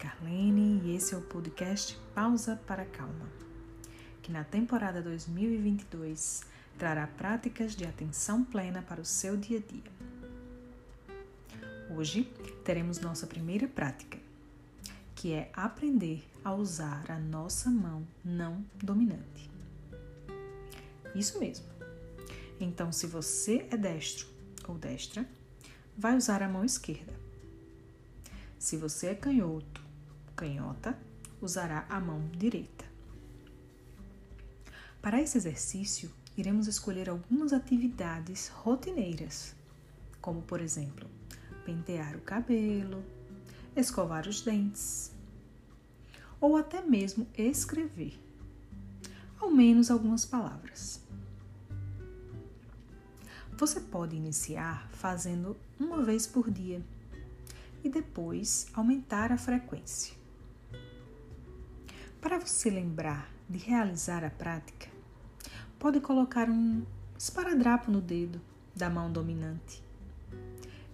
Carlene e esse é o podcast Pausa para Calma, que na temporada 2022 trará práticas de atenção plena para o seu dia a dia. Hoje teremos nossa primeira prática, que é aprender a usar a nossa mão não dominante. Isso mesmo. Então, se você é destro ou destra, vai usar a mão esquerda. Se você é canhoto, canhota, usará a mão direita. Para esse exercício, iremos escolher algumas atividades rotineiras, como por exemplo, pentear o cabelo, escovar os dentes, ou até mesmo escrever, ao menos algumas palavras. Você pode iniciar fazendo uma vez por dia e depois aumentar a frequência. Para você lembrar de realizar a prática, pode colocar um esparadrapo no dedo da mão dominante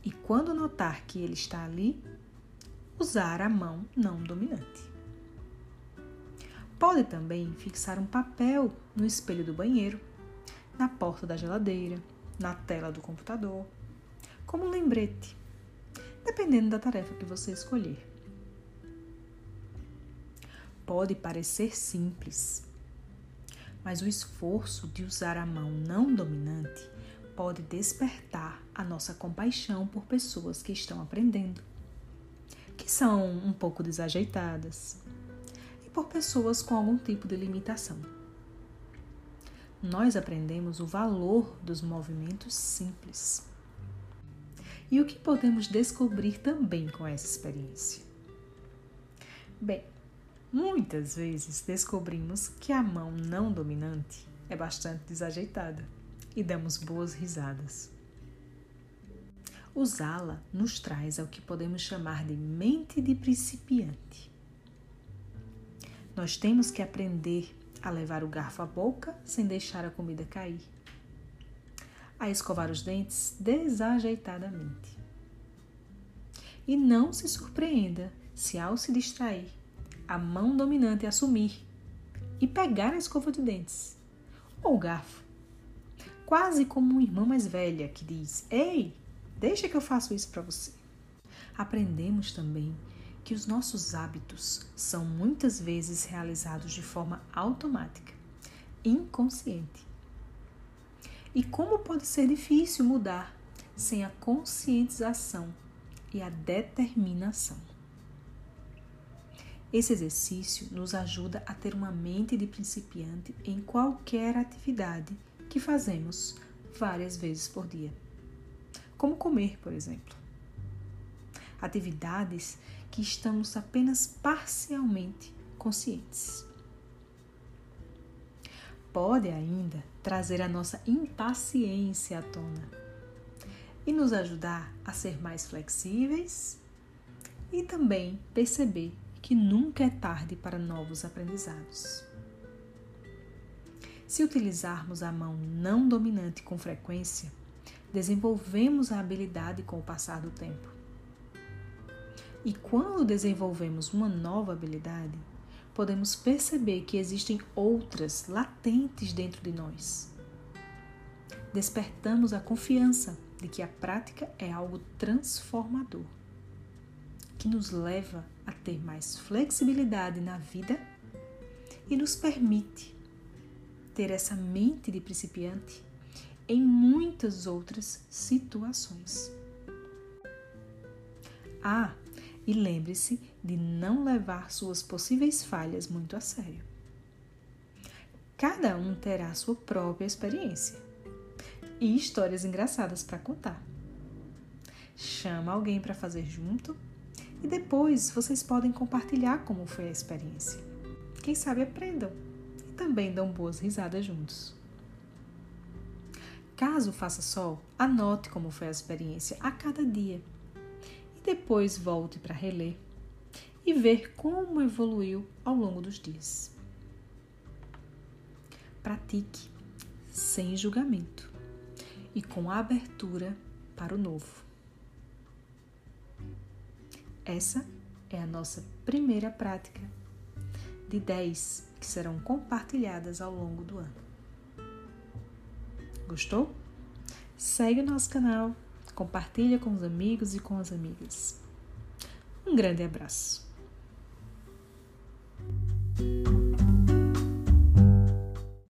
e, quando notar que ele está ali, usar a mão não dominante. Pode também fixar um papel no espelho do banheiro, na porta da geladeira na tela do computador, como um lembrete, dependendo da tarefa que você escolher. Pode parecer simples, mas o esforço de usar a mão não dominante pode despertar a nossa compaixão por pessoas que estão aprendendo, que são um pouco desajeitadas, e por pessoas com algum tipo de limitação nós aprendemos o valor dos movimentos simples. E o que podemos descobrir também com essa experiência? Bem, muitas vezes descobrimos que a mão não dominante é bastante desajeitada e damos boas risadas. Usá-la nos traz ao que podemos chamar de mente de principiante. Nós temos que aprender a levar o garfo à boca sem deixar a comida cair, a escovar os dentes desajeitadamente. E não se surpreenda se, ao se distrair, a mão dominante assumir e pegar a escova de dentes ou o garfo, quase como uma irmã mais velha que diz: Ei, deixa que eu faço isso para você. Aprendemos também que os nossos hábitos são muitas vezes realizados de forma automática, inconsciente. E como pode ser difícil mudar sem a conscientização e a determinação? Esse exercício nos ajuda a ter uma mente de principiante em qualquer atividade que fazemos várias vezes por dia, como comer, por exemplo. Atividades que estamos apenas parcialmente conscientes. Pode ainda trazer a nossa impaciência à tona e nos ajudar a ser mais flexíveis e também perceber que nunca é tarde para novos aprendizados. Se utilizarmos a mão não dominante com frequência, desenvolvemos a habilidade com o passar do tempo. E quando desenvolvemos uma nova habilidade, podemos perceber que existem outras latentes dentro de nós. Despertamos a confiança de que a prática é algo transformador, que nos leva ter mais flexibilidade na vida e nos permite ter essa mente de principiante em muitas outras situações. Ah, e lembre-se de não levar suas possíveis falhas muito a sério. Cada um terá sua própria experiência e histórias engraçadas para contar. Chama alguém para fazer junto e depois vocês podem compartilhar como foi a experiência. Quem sabe aprendam e também dão boas risadas juntos. Caso faça sol, anote como foi a experiência a cada dia depois volte para reler e ver como evoluiu ao longo dos dias. Pratique sem julgamento e com abertura para o novo. Essa é a nossa primeira prática de 10 que serão compartilhadas ao longo do ano. Gostou? Segue o nosso canal, compartilha com os amigos e com as amigas. Um grande abraço.